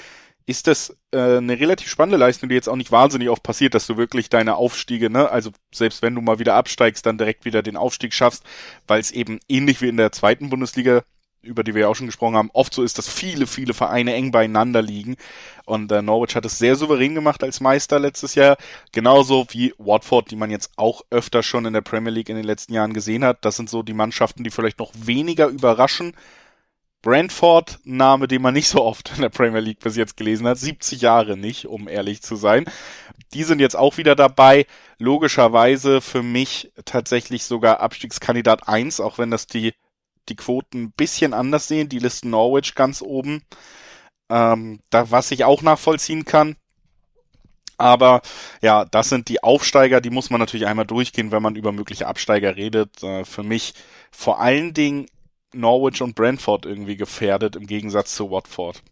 Ist das äh, eine relativ spannende Leistung, die jetzt auch nicht wahnsinnig oft passiert, dass du wirklich deine Aufstiege, ne, also selbst wenn du mal wieder absteigst, dann direkt wieder den Aufstieg schaffst, weil es eben ähnlich wie in der zweiten Bundesliga, über die wir ja auch schon gesprochen haben, oft so ist, dass viele, viele Vereine eng beieinander liegen. Und äh, Norwich hat es sehr souverän gemacht als Meister letztes Jahr, genauso wie Watford, die man jetzt auch öfter schon in der Premier League in den letzten Jahren gesehen hat. Das sind so die Mannschaften, die vielleicht noch weniger überraschen, Brentford, Name, den man nicht so oft in der Premier League bis jetzt gelesen hat, 70 Jahre nicht, um ehrlich zu sein. Die sind jetzt auch wieder dabei. Logischerweise für mich tatsächlich sogar Abstiegskandidat 1, auch wenn das die, die Quoten ein bisschen anders sehen. Die listen Norwich ganz oben. Ähm, da, was ich auch nachvollziehen kann. Aber ja, das sind die Aufsteiger, die muss man natürlich einmal durchgehen, wenn man über mögliche Absteiger redet. Äh, für mich vor allen Dingen Norwich und Brentford irgendwie gefährdet im Gegensatz zu Watford?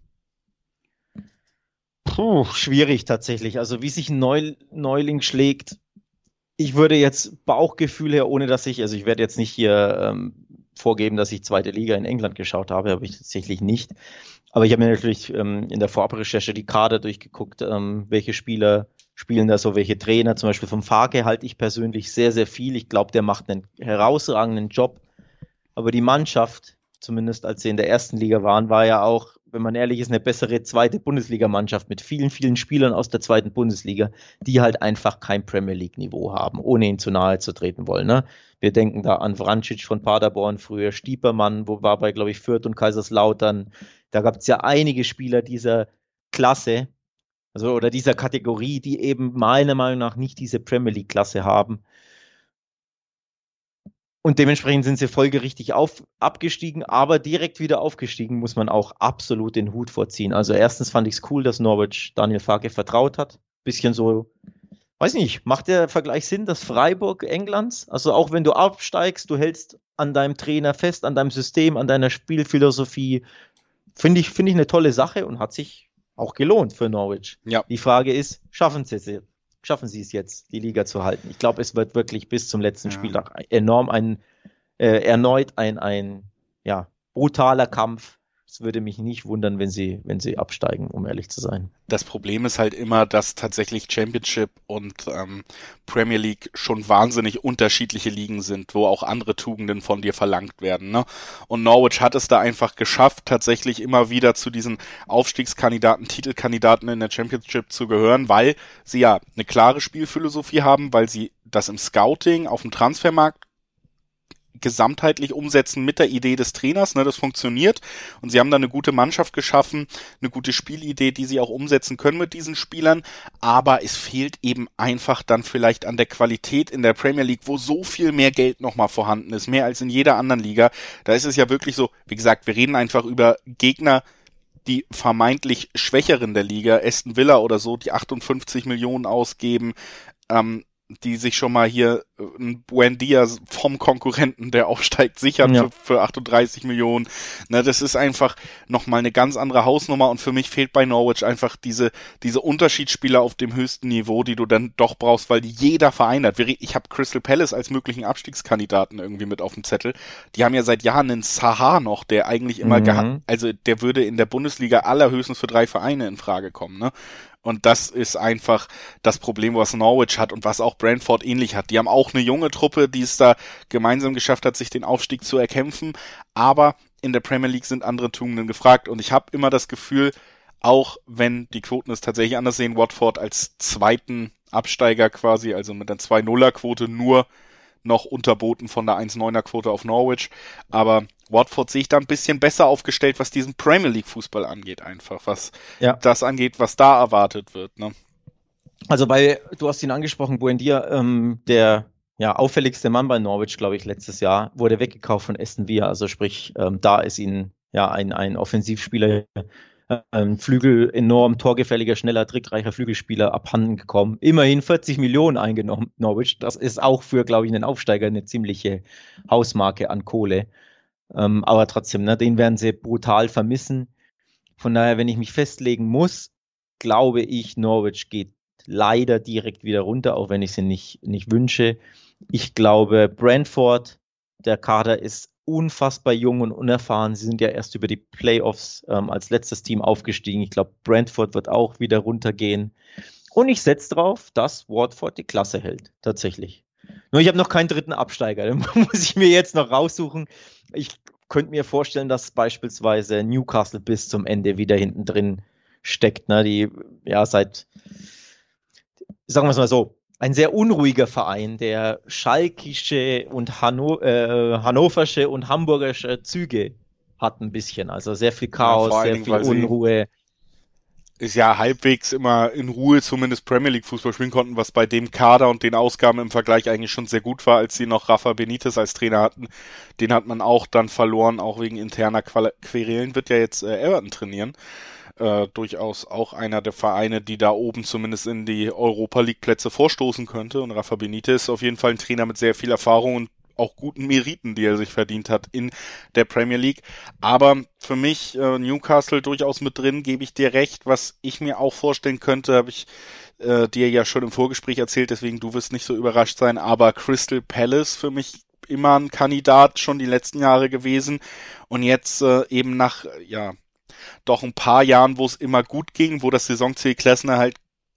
Puh, schwierig tatsächlich. Also wie sich ein Neu Neuling schlägt, ich würde jetzt Bauchgefühl her, ohne dass ich, also ich werde jetzt nicht hier ähm, vorgeben, dass ich zweite Liga in England geschaut habe, habe ich tatsächlich nicht. Aber ich habe mir natürlich ähm, in der Vorabrecherche die Kader durchgeguckt, ähm, welche Spieler spielen da so, welche Trainer. Zum Beispiel vom Farke halte ich persönlich sehr, sehr viel. Ich glaube, der macht einen herausragenden Job aber die Mannschaft, zumindest als sie in der ersten Liga waren, war ja auch, wenn man ehrlich ist, eine bessere zweite Bundesligamannschaft mit vielen, vielen Spielern aus der zweiten Bundesliga, die halt einfach kein Premier League-Niveau haben, ohne ihn zu nahe zu treten wollen. Ne? Wir denken da an Vrancic von Paderborn früher, Stiepermann, wo war bei, glaube ich, Fürth und Kaiserslautern. Da gab es ja einige Spieler dieser Klasse, also oder dieser Kategorie, die eben meiner Meinung nach nicht diese Premier League-Klasse haben. Und dementsprechend sind sie folgerichtig auf, abgestiegen, aber direkt wieder aufgestiegen, muss man auch absolut den Hut vorziehen. Also erstens fand ich es cool, dass Norwich Daniel Farke vertraut hat. Bisschen so, weiß nicht, macht der Vergleich Sinn, das Freiburg Englands? Also auch wenn du absteigst, du hältst an deinem Trainer fest, an deinem System, an deiner Spielphilosophie. Finde ich, finde ich eine tolle Sache und hat sich auch gelohnt für Norwich. Ja. Die Frage ist, schaffen sie es schaffen sie es jetzt, die Liga zu halten. Ich glaube, es wird wirklich bis zum letzten ja. Spieltag enorm ein, äh, erneut ein, ein ja, brutaler Kampf es würde mich nicht wundern, wenn sie, wenn sie absteigen, um ehrlich zu sein. Das Problem ist halt immer, dass tatsächlich Championship und ähm, Premier League schon wahnsinnig unterschiedliche Ligen sind, wo auch andere Tugenden von dir verlangt werden. Ne? Und Norwich hat es da einfach geschafft, tatsächlich immer wieder zu diesen Aufstiegskandidaten, Titelkandidaten in der Championship zu gehören, weil sie ja eine klare Spielphilosophie haben, weil sie das im Scouting auf dem Transfermarkt gesamtheitlich umsetzen mit der Idee des Trainers. Ne, das funktioniert und sie haben da eine gute Mannschaft geschaffen, eine gute Spielidee, die sie auch umsetzen können mit diesen Spielern. Aber es fehlt eben einfach dann vielleicht an der Qualität in der Premier League, wo so viel mehr Geld nochmal vorhanden ist, mehr als in jeder anderen Liga. Da ist es ja wirklich so, wie gesagt, wir reden einfach über Gegner, die vermeintlich Schwächeren der Liga, Aston Villa oder so, die 58 Millionen ausgeben, ähm, die sich schon mal hier äh, ein Buendia vom Konkurrenten, der aufsteigt, sichern ja. für, für 38 Millionen. Ne, das ist einfach nochmal eine ganz andere Hausnummer und für mich fehlt bei Norwich einfach diese, diese Unterschiedsspieler auf dem höchsten Niveau, die du dann doch brauchst, weil jeder Verein hat. Ich habe Crystal Palace als möglichen Abstiegskandidaten irgendwie mit auf dem Zettel. Die haben ja seit Jahren einen Sahar noch, der eigentlich immer, mhm. also der würde in der Bundesliga allerhöchstens für drei Vereine in Frage kommen. Ne? Und das ist einfach das Problem, was Norwich hat und was auch Brentford ähnlich hat. Die haben auch eine junge Truppe, die es da gemeinsam geschafft hat, sich den Aufstieg zu erkämpfen. Aber in der Premier League sind andere Tugenden gefragt. Und ich habe immer das Gefühl, auch wenn die Quoten es tatsächlich anders sehen, Watford als zweiten Absteiger quasi, also mit der 2-0er-Quote nur noch unterboten von der 1-9er-Quote auf Norwich. Aber Watford sehe ich da ein bisschen besser aufgestellt, was diesen Premier League Fußball angeht, einfach, was ja. das angeht, was da erwartet wird. Ne? Also bei, du hast ihn angesprochen, Buendia, ähm, der ja, auffälligste Mann bei Norwich, glaube ich, letztes Jahr, wurde weggekauft von Aston Villa. Also sprich, ähm, da ist ihnen ja ein, ein Offensivspieler ein Flügel enorm torgefälliger, schneller, trickreicher Flügelspieler abhanden gekommen. Immerhin 40 Millionen eingenommen, Norwich. Das ist auch für, glaube ich, einen Aufsteiger eine ziemliche Hausmarke an Kohle. Ähm, aber trotzdem, ne, den werden sie brutal vermissen. Von daher, wenn ich mich festlegen muss, glaube ich, Norwich geht leider direkt wieder runter, auch wenn ich sie nicht, nicht wünsche. Ich glaube, Brentford, der Kader ist unfassbar jung und unerfahren. Sie sind ja erst über die Playoffs ähm, als letztes Team aufgestiegen. Ich glaube, Brentford wird auch wieder runtergehen. Und ich setze drauf, dass Watford die Klasse hält, tatsächlich. Nur ich habe noch keinen dritten Absteiger. Den muss ich mir jetzt noch raussuchen. Ich könnte mir vorstellen, dass beispielsweise Newcastle bis zum Ende wieder hinten drin steckt. Ne? Die ja seit, sagen wir es mal so, ein sehr unruhiger Verein, der schalkische und Hanno, äh, hannoversche und hamburgische Züge hat ein bisschen. Also sehr viel Chaos, ja, sehr viel Unruhe. Ist ja halbwegs immer in Ruhe zumindest Premier League Fußball spielen konnten, was bei dem Kader und den Ausgaben im Vergleich eigentlich schon sehr gut war, als sie noch Rafa Benitez als Trainer hatten. Den hat man auch dann verloren, auch wegen interner Querelen, wird ja jetzt äh, Everton trainieren äh, durchaus auch einer der Vereine, die da oben zumindest in die Europa League Plätze vorstoßen könnte. Und Rafa Benitez ist auf jeden Fall ein Trainer mit sehr viel Erfahrung und auch guten Meriten, die er sich verdient hat in der Premier League. Aber für mich äh, Newcastle durchaus mit drin, gebe ich dir recht. Was ich mir auch vorstellen könnte, habe ich äh, dir ja schon im Vorgespräch erzählt, deswegen du wirst nicht so überrascht sein. Aber Crystal Palace für mich immer ein Kandidat schon die letzten Jahre gewesen und jetzt äh, eben nach ja doch ein paar Jahren, wo es immer gut ging, wo das Saisonziel Klessner halt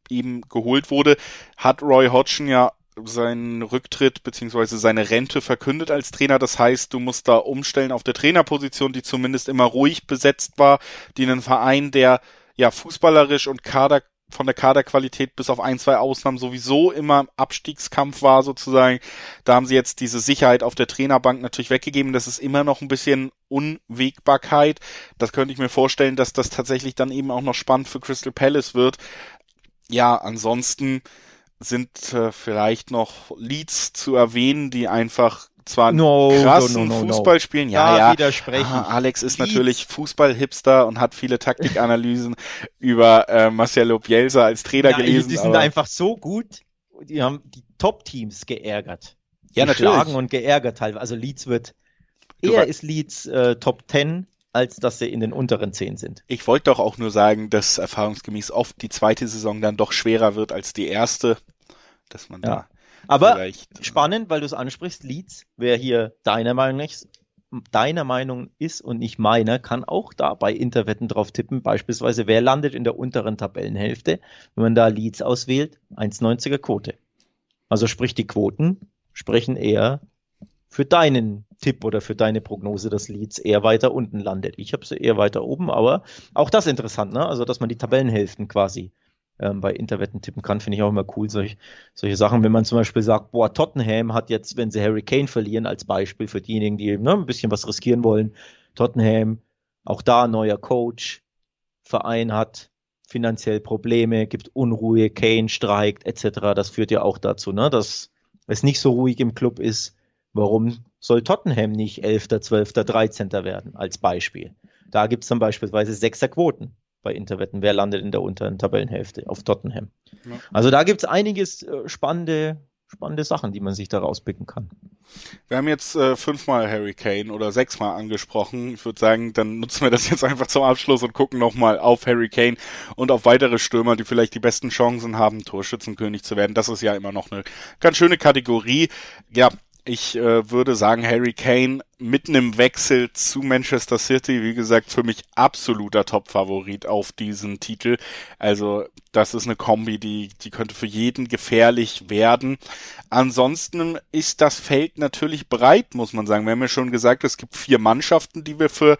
eben geholt wurde, hat Roy Hodgson ja seinen Rücktritt beziehungsweise seine Rente verkündet als Trainer. Das heißt, du musst da umstellen auf der Trainerposition, die zumindest immer ruhig besetzt war, die einen Verein, der ja fußballerisch und Kader von der Kaderqualität bis auf ein, zwei Ausnahmen sowieso immer im Abstiegskampf war sozusagen. Da haben sie jetzt diese Sicherheit auf der Trainerbank natürlich weggegeben. Das ist immer noch ein bisschen Unwägbarkeit. Das könnte ich mir vorstellen, dass das tatsächlich dann eben auch noch spannend für Crystal Palace wird. Ja, ansonsten sind äh, vielleicht noch Leads zu erwähnen, die einfach zwar no, krassen no, no, Fußball spielen. Ja, ja. Widersprechen. Aha, Alex ist natürlich Fußball-Hipster und hat viele Taktikanalysen über äh, Marcelo Bielsa als Trainer ja, gelesen. Die sind einfach so gut. Die haben die Top-Teams geärgert. Ja, Geschlagen natürlich. und geärgert teilweise. Also Leeds wird, eher ist Leeds äh, Top 10 als dass sie in den unteren zehn sind. Ich wollte doch auch nur sagen, dass erfahrungsgemäß oft die zweite Saison dann doch schwerer wird als die erste, dass man ja. da aber Vielleicht. spannend, weil du es ansprichst, Leeds, wer hier deiner Meinung nach deiner Meinung ist und nicht meiner, kann auch da bei Interwetten drauf tippen. Beispielsweise, wer landet in der unteren Tabellenhälfte, wenn man da Leads auswählt, 1,90er Quote. Also sprich, die Quoten sprechen eher für deinen Tipp oder für deine Prognose, dass Leeds eher weiter unten landet. Ich habe sie eher weiter oben, aber auch das interessant, ne? Also, dass man die Tabellenhälften quasi ähm, bei Interwetten tippen kann, finde ich auch immer cool, solch, solche Sachen. Wenn man zum Beispiel sagt, boah, Tottenham hat jetzt, wenn sie Harry Kane verlieren, als Beispiel für diejenigen, die ne, ein bisschen was riskieren wollen, Tottenham, auch da neuer Coach, Verein hat finanziell Probleme, gibt Unruhe, Kane streikt, etc. Das führt ja auch dazu, ne, dass es nicht so ruhig im Club ist. Warum soll Tottenham nicht 11., 12., 13. werden, als Beispiel? Da gibt es dann beispielsweise sechser Quoten bei Interwetten. Wer landet in der unteren Tabellenhälfte auf Tottenham? Ja. Also da gibt es einiges äh, spannende, spannende Sachen, die man sich da rauspicken kann. Wir haben jetzt äh, fünfmal Harry Kane oder sechsmal angesprochen. Ich würde sagen, dann nutzen wir das jetzt einfach zum Abschluss und gucken nochmal auf Harry Kane und auf weitere Stürmer, die vielleicht die besten Chancen haben, Torschützenkönig zu werden. Das ist ja immer noch eine ganz schöne Kategorie. Ja, Ich äh, würde sagen, Harry Kane mit einem Wechsel zu Manchester City, wie gesagt, für mich absoluter Top-Favorit auf diesen Titel. Also das ist eine Kombi, die, die könnte für jeden gefährlich werden. Ansonsten ist das Feld natürlich breit, muss man sagen. Wir haben ja schon gesagt, es gibt vier Mannschaften, die wir für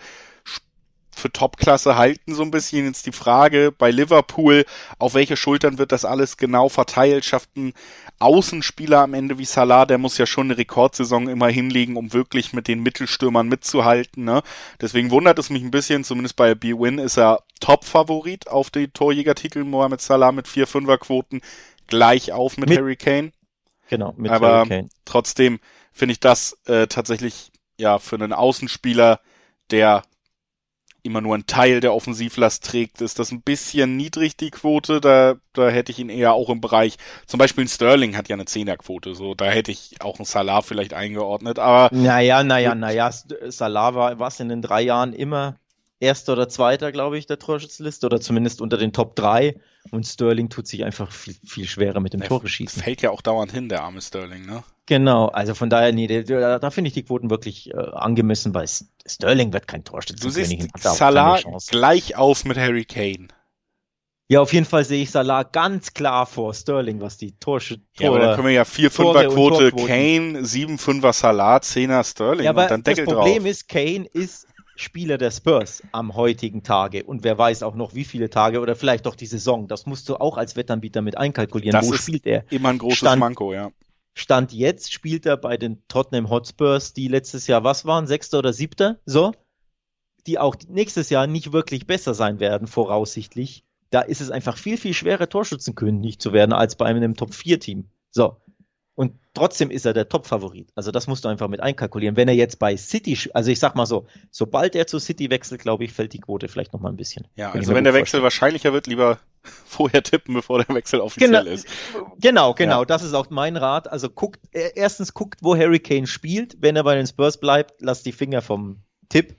für Topklasse halten, so ein bisschen jetzt die Frage bei Liverpool, auf welche Schultern wird das alles genau verteilt? Schafft ein Außenspieler am Ende wie Salah, der muss ja schon eine Rekordsaison immer hinlegen, um wirklich mit den Mittelstürmern mitzuhalten. Ne? Deswegen wundert es mich ein bisschen, zumindest bei B-Win ist er Top-Favorit auf die Torjägertitel Mohamed Salah mit 4-5er-Quoten, gleich auf mit, mit Harry Kane. Genau, mit Aber Harry Kane. trotzdem finde ich das äh, tatsächlich ja für einen Außenspieler, der immer nur ein Teil der Offensivlast trägt, ist das ein bisschen niedrig, die Quote. Da, da hätte ich ihn eher auch im Bereich, zum Beispiel ein Sterling hat ja eine Zehnerquote, so, da hätte ich auch einen Salah vielleicht eingeordnet, aber. Naja, naja, naja, Salah war was in den drei Jahren immer Erster oder Zweiter, glaube ich, der Torschützliste oder zumindest unter den Top 3. Und Sterling tut sich einfach viel, viel schwerer mit dem Tore schießen. Fällt ja auch dauernd hin, der arme Sterling, ne? Genau, also von daher, nee, da, da finde ich die Quoten wirklich äh, angemessen, weil Sterling wird kein Torschütze. Du siehst Salah gleich auf mit Harry Kane. Ja, auf jeden Fall sehe ich Salah ganz klar vor Sterling, was die Torschütze. Ja, aber dann können wir ja 4-5er Quote Kane, 7-5er Salah, 10er Sterling ja, aber und dann Deckel Das Problem drauf. ist, Kane ist Spieler der Spurs am heutigen Tage und wer weiß auch noch wie viele Tage oder vielleicht doch die Saison. Das musst du auch als Wettanbieter mit einkalkulieren. Das Wo spielt er? Immer ein großes Stand, Manko, ja. Stand jetzt spielt er bei den Tottenham Hotspurs, die letztes Jahr was waren, Sechster oder Siebter, so, die auch nächstes Jahr nicht wirklich besser sein werden, voraussichtlich. Da ist es einfach viel, viel schwerer, Torschützenkönig zu werden, als bei einem Top-4-Team. So. Und trotzdem ist er der Top-Favorit. Also das musst du einfach mit einkalkulieren. Wenn er jetzt bei City, also ich sag mal so, sobald er zu City wechselt, glaube ich, fällt die Quote vielleicht noch mal ein bisschen. Ja, also wenn der Wechsel vorstellen. wahrscheinlicher wird, lieber vorher tippen, bevor der Wechsel offiziell genau, ist. Genau, genau. Ja. Das ist auch mein Rat. Also guckt, erstens guckt, wo Harry Kane spielt. Wenn er bei den Spurs bleibt, lasst die Finger vom Tipp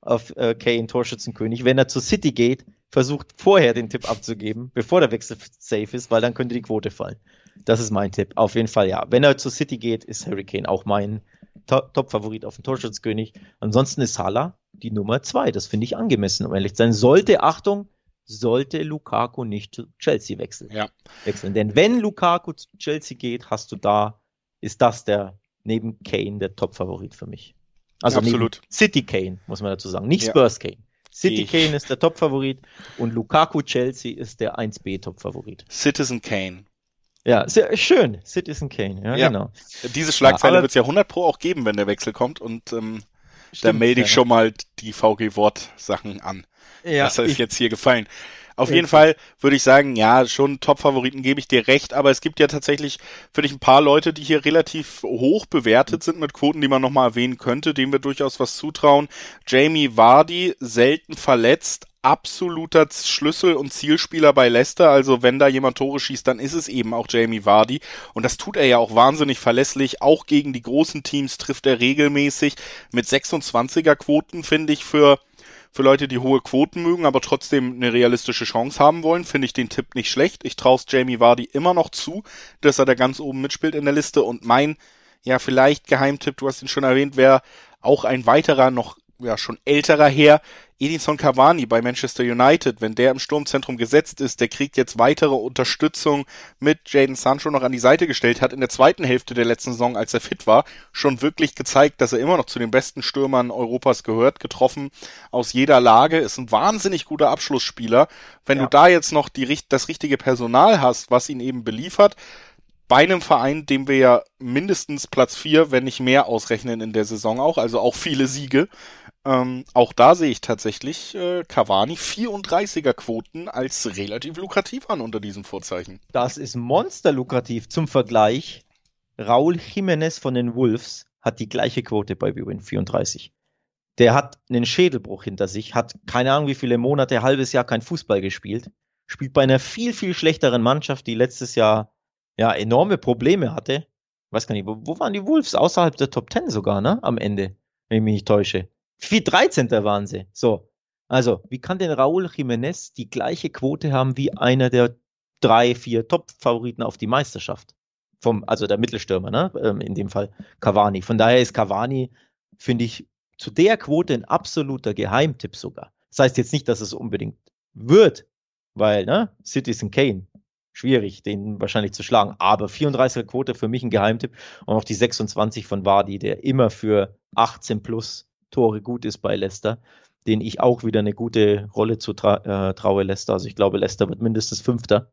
auf äh, Kane Torschützenkönig. Wenn er zu City geht, versucht vorher den Tipp abzugeben, bevor der Wechsel safe ist, weil dann könnte die Quote fallen. Das ist mein Tipp. Auf jeden Fall ja. Wenn er zu City geht, ist Harry Kane auch mein Top-Favorit auf den Torschützkönig. Ansonsten ist Salah die Nummer zwei. Das finde ich angemessen, um ehrlich zu sein. Sollte, Achtung, sollte Lukaku nicht zu Chelsea wechseln. Ja. wechseln. Denn wenn Lukaku zu Chelsea geht, hast du da, ist das der neben Kane der Top-Favorit für mich. Also Absolut. City Kane, muss man dazu sagen. Nicht. Spurs Kane. City Kane ist der Top-Favorit und Lukaku Chelsea ist der 1B Top-Favorit. Citizen Kane. Ja, sehr schön. Citizen Kane, ja, ja. genau. Diese Schlagzeile ja, wird es ja 100 Pro auch geben, wenn der Wechsel kommt und ähm, da melde ich ja. schon mal die VG Wort Sachen an. Ja, das ist ich, jetzt hier gefallen. Auf jeden Fall würde ich sagen, ja, schon Top-Favoriten gebe ich dir recht, aber es gibt ja tatsächlich für dich ein paar Leute, die hier relativ hoch bewertet sind mit Quoten, die man nochmal erwähnen könnte, denen wir durchaus was zutrauen. Jamie Vardy, selten verletzt, absoluter Schlüssel und Zielspieler bei Leicester. Also wenn da jemand Tore schießt, dann ist es eben auch Jamie Vardy. Und das tut er ja auch wahnsinnig verlässlich. Auch gegen die großen Teams trifft er regelmäßig. Mit 26er Quoten finde ich für für Leute, die hohe Quoten mögen, aber trotzdem eine realistische Chance haben wollen, finde ich den Tipp nicht schlecht. Ich traue Jamie Vardy immer noch zu, dass er da ganz oben mitspielt in der Liste. Und mein, ja, vielleicht Geheimtipp, du hast ihn schon erwähnt, wäre auch ein weiterer, noch ja schon älterer Herr, Edinson Cavani bei Manchester United, wenn der im Sturmzentrum gesetzt ist, der kriegt jetzt weitere Unterstützung mit Jaden Sancho noch an die Seite gestellt, hat in der zweiten Hälfte der letzten Saison, als er fit war, schon wirklich gezeigt, dass er immer noch zu den besten Stürmern Europas gehört, getroffen aus jeder Lage, ist ein wahnsinnig guter Abschlussspieler. Wenn ja. du da jetzt noch die, das richtige Personal hast, was ihn eben beliefert, bei einem Verein, dem wir ja mindestens Platz vier, wenn nicht mehr ausrechnen in der Saison auch, also auch viele Siege, ähm, auch da sehe ich tatsächlich äh, Cavani 34er Quoten als relativ lukrativ an unter diesem Vorzeichen. Das ist monsterlukrativ. Zum Vergleich, Raul Jiménez von den Wolves hat die gleiche Quote bei BWin 34. Der hat einen Schädelbruch hinter sich, hat keine Ahnung wie viele Monate, halbes Jahr kein Fußball gespielt, spielt bei einer viel, viel schlechteren Mannschaft, die letztes Jahr ja enorme Probleme hatte. Ich weiß gar nicht, wo, wo waren die Wolves? Außerhalb der Top 10 sogar, ne? Am Ende, wenn ich mich nicht täusche. Wie 13. waren sie. So. Also, wie kann denn Raúl Jiménez die gleiche Quote haben wie einer der drei, vier Top-Favoriten auf die Meisterschaft? vom, also der Mittelstürmer, ne? Ähm, in dem Fall Cavani. Von daher ist Cavani, finde ich, zu der Quote ein absoluter Geheimtipp sogar. Das heißt jetzt nicht, dass es unbedingt wird, weil, ne, Citizen Kane, schwierig, den wahrscheinlich zu schlagen. Aber 34er Quote für mich ein Geheimtipp. Und auch die 26 von Wadi, der immer für 18 plus Tore gut ist bei Leicester, den ich auch wieder eine gute Rolle zu tra äh, traue Leicester. Also ich glaube, Leicester wird mindestens Fünfter.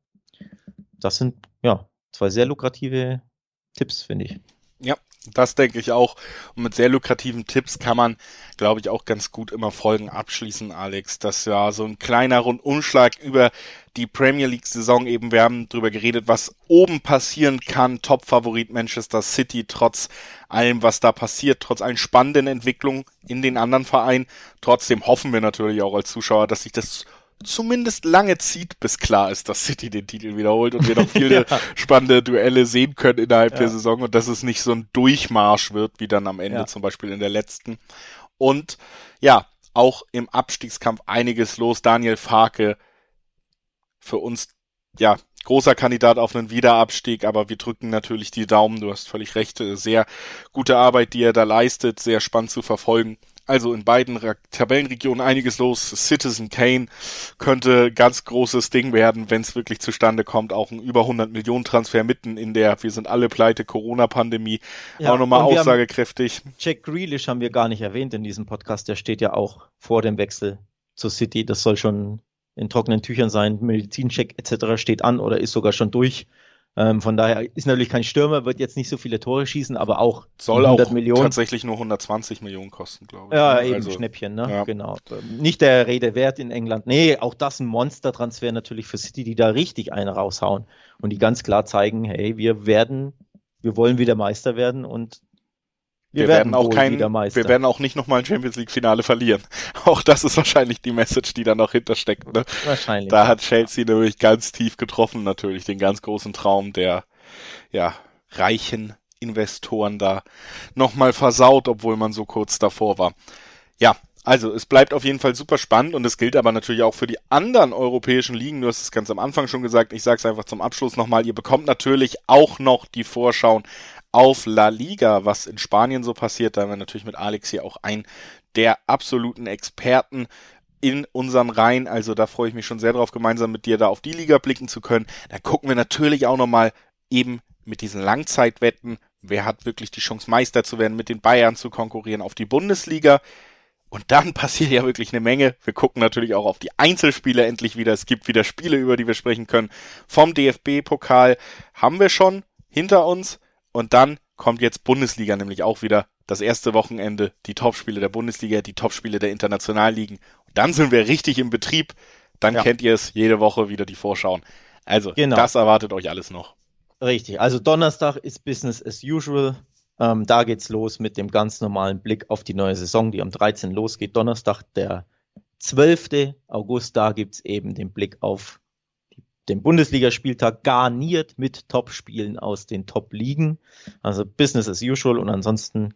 Das sind, ja, zwei sehr lukrative Tipps, finde ich. Ja, das denke ich auch. Und mit sehr lukrativen Tipps kann man, glaube ich, auch ganz gut immer Folgen abschließen, Alex. Das war so ein kleiner Rundumschlag über die Premier League-Saison eben. Wir haben drüber geredet, was oben passieren kann. Top-Favorit Manchester City, trotz allem, was da passiert, trotz allen spannenden Entwicklungen in den anderen Vereinen. Trotzdem hoffen wir natürlich auch als Zuschauer, dass sich das zumindest lange zieht, bis klar ist, dass City den Titel wiederholt und wir noch viele ja. spannende Duelle sehen können innerhalb ja. der Saison und dass es nicht so ein Durchmarsch wird, wie dann am Ende ja. zum Beispiel in der letzten. Und ja, auch im Abstiegskampf einiges los. Daniel Farke für uns, ja, großer Kandidat auf einen Wiederabstieg, aber wir drücken natürlich die Daumen. Du hast völlig recht. Sehr gute Arbeit, die er da leistet. Sehr spannend zu verfolgen. Also in beiden Tabellenregionen einiges los. Citizen Kane könnte ganz großes Ding werden, wenn es wirklich zustande kommt. Auch ein über 100 Millionen Transfer mitten in der, wir sind alle pleite, Corona-Pandemie. Ja, auch nochmal aussagekräftig. Jack Grealish haben wir gar nicht erwähnt in diesem Podcast. Der steht ja auch vor dem Wechsel zu City. Das soll schon in trockenen Tüchern sein. Medizincheck etc. steht an oder ist sogar schon durch. Ähm, von daher ist natürlich kein Stürmer, wird jetzt nicht so viele Tore schießen, aber auch soll 100 auch Millionen. tatsächlich nur 120 Millionen kosten, glaube ich. Ja, ne? eben also, Schnäppchen, ne? Ja. Genau. Nicht der Rede wert in England. Nee, auch das ein Monster-Transfer natürlich für City, die da richtig einen raushauen und die ganz klar zeigen, hey, wir werden, wir wollen wieder Meister werden und wir, wir werden, werden auch kein, wir werden auch nicht nochmal ein Champions League Finale verlieren. Auch das ist wahrscheinlich die Message, die da noch hintersteckt. Ne? Wahrscheinlich. Da hat Chelsea nämlich ganz tief getroffen, natürlich den ganz großen Traum der, ja, reichen Investoren da nochmal versaut, obwohl man so kurz davor war. Ja, also es bleibt auf jeden Fall super spannend und es gilt aber natürlich auch für die anderen europäischen Ligen. Du hast es ganz am Anfang schon gesagt. Ich sage es einfach zum Abschluss nochmal. Ihr bekommt natürlich auch noch die Vorschauen auf La Liga, was in Spanien so passiert. Da haben wir natürlich mit Alex hier auch einen der absoluten Experten in unseren Reihen. Also da freue ich mich schon sehr drauf, gemeinsam mit dir da auf die Liga blicken zu können. Da gucken wir natürlich auch nochmal eben mit diesen Langzeitwetten, wer hat wirklich die Chance, Meister zu werden, mit den Bayern zu konkurrieren auf die Bundesliga. Und dann passiert ja wirklich eine Menge. Wir gucken natürlich auch auf die Einzelspiele endlich wieder. Es gibt wieder Spiele, über die wir sprechen können. Vom DFB-Pokal haben wir schon hinter uns. Und dann kommt jetzt Bundesliga nämlich auch wieder das erste Wochenende, die Topspiele der Bundesliga, die Topspiele der Internationalligen. Und dann sind wir richtig im Betrieb. Dann ja. kennt ihr es jede Woche wieder die Vorschauen. Also, genau. das erwartet euch alles noch. Richtig. Also Donnerstag ist Business as usual. Ähm, da geht's los mit dem ganz normalen Blick auf die neue Saison, die am 13. losgeht. Donnerstag, der 12. August, da gibt's eben den Blick auf den Bundesligaspieltag garniert mit Top-Spielen aus den Top-Ligen. Also Business as usual und ansonsten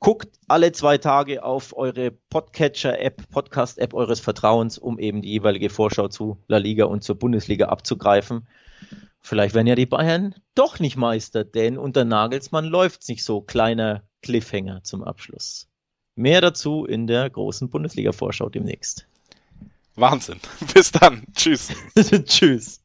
guckt alle zwei Tage auf eure Podcatcher-App, Podcast-App eures Vertrauens, um eben die jeweilige Vorschau zu La Liga und zur Bundesliga abzugreifen. Vielleicht werden ja die Bayern doch nicht Meister, denn unter Nagelsmann läuft's nicht so. Kleiner Cliffhanger zum Abschluss. Mehr dazu in der großen Bundesliga-Vorschau demnächst. Wahnsinn. Bis dann. Tschüss. Tschüss.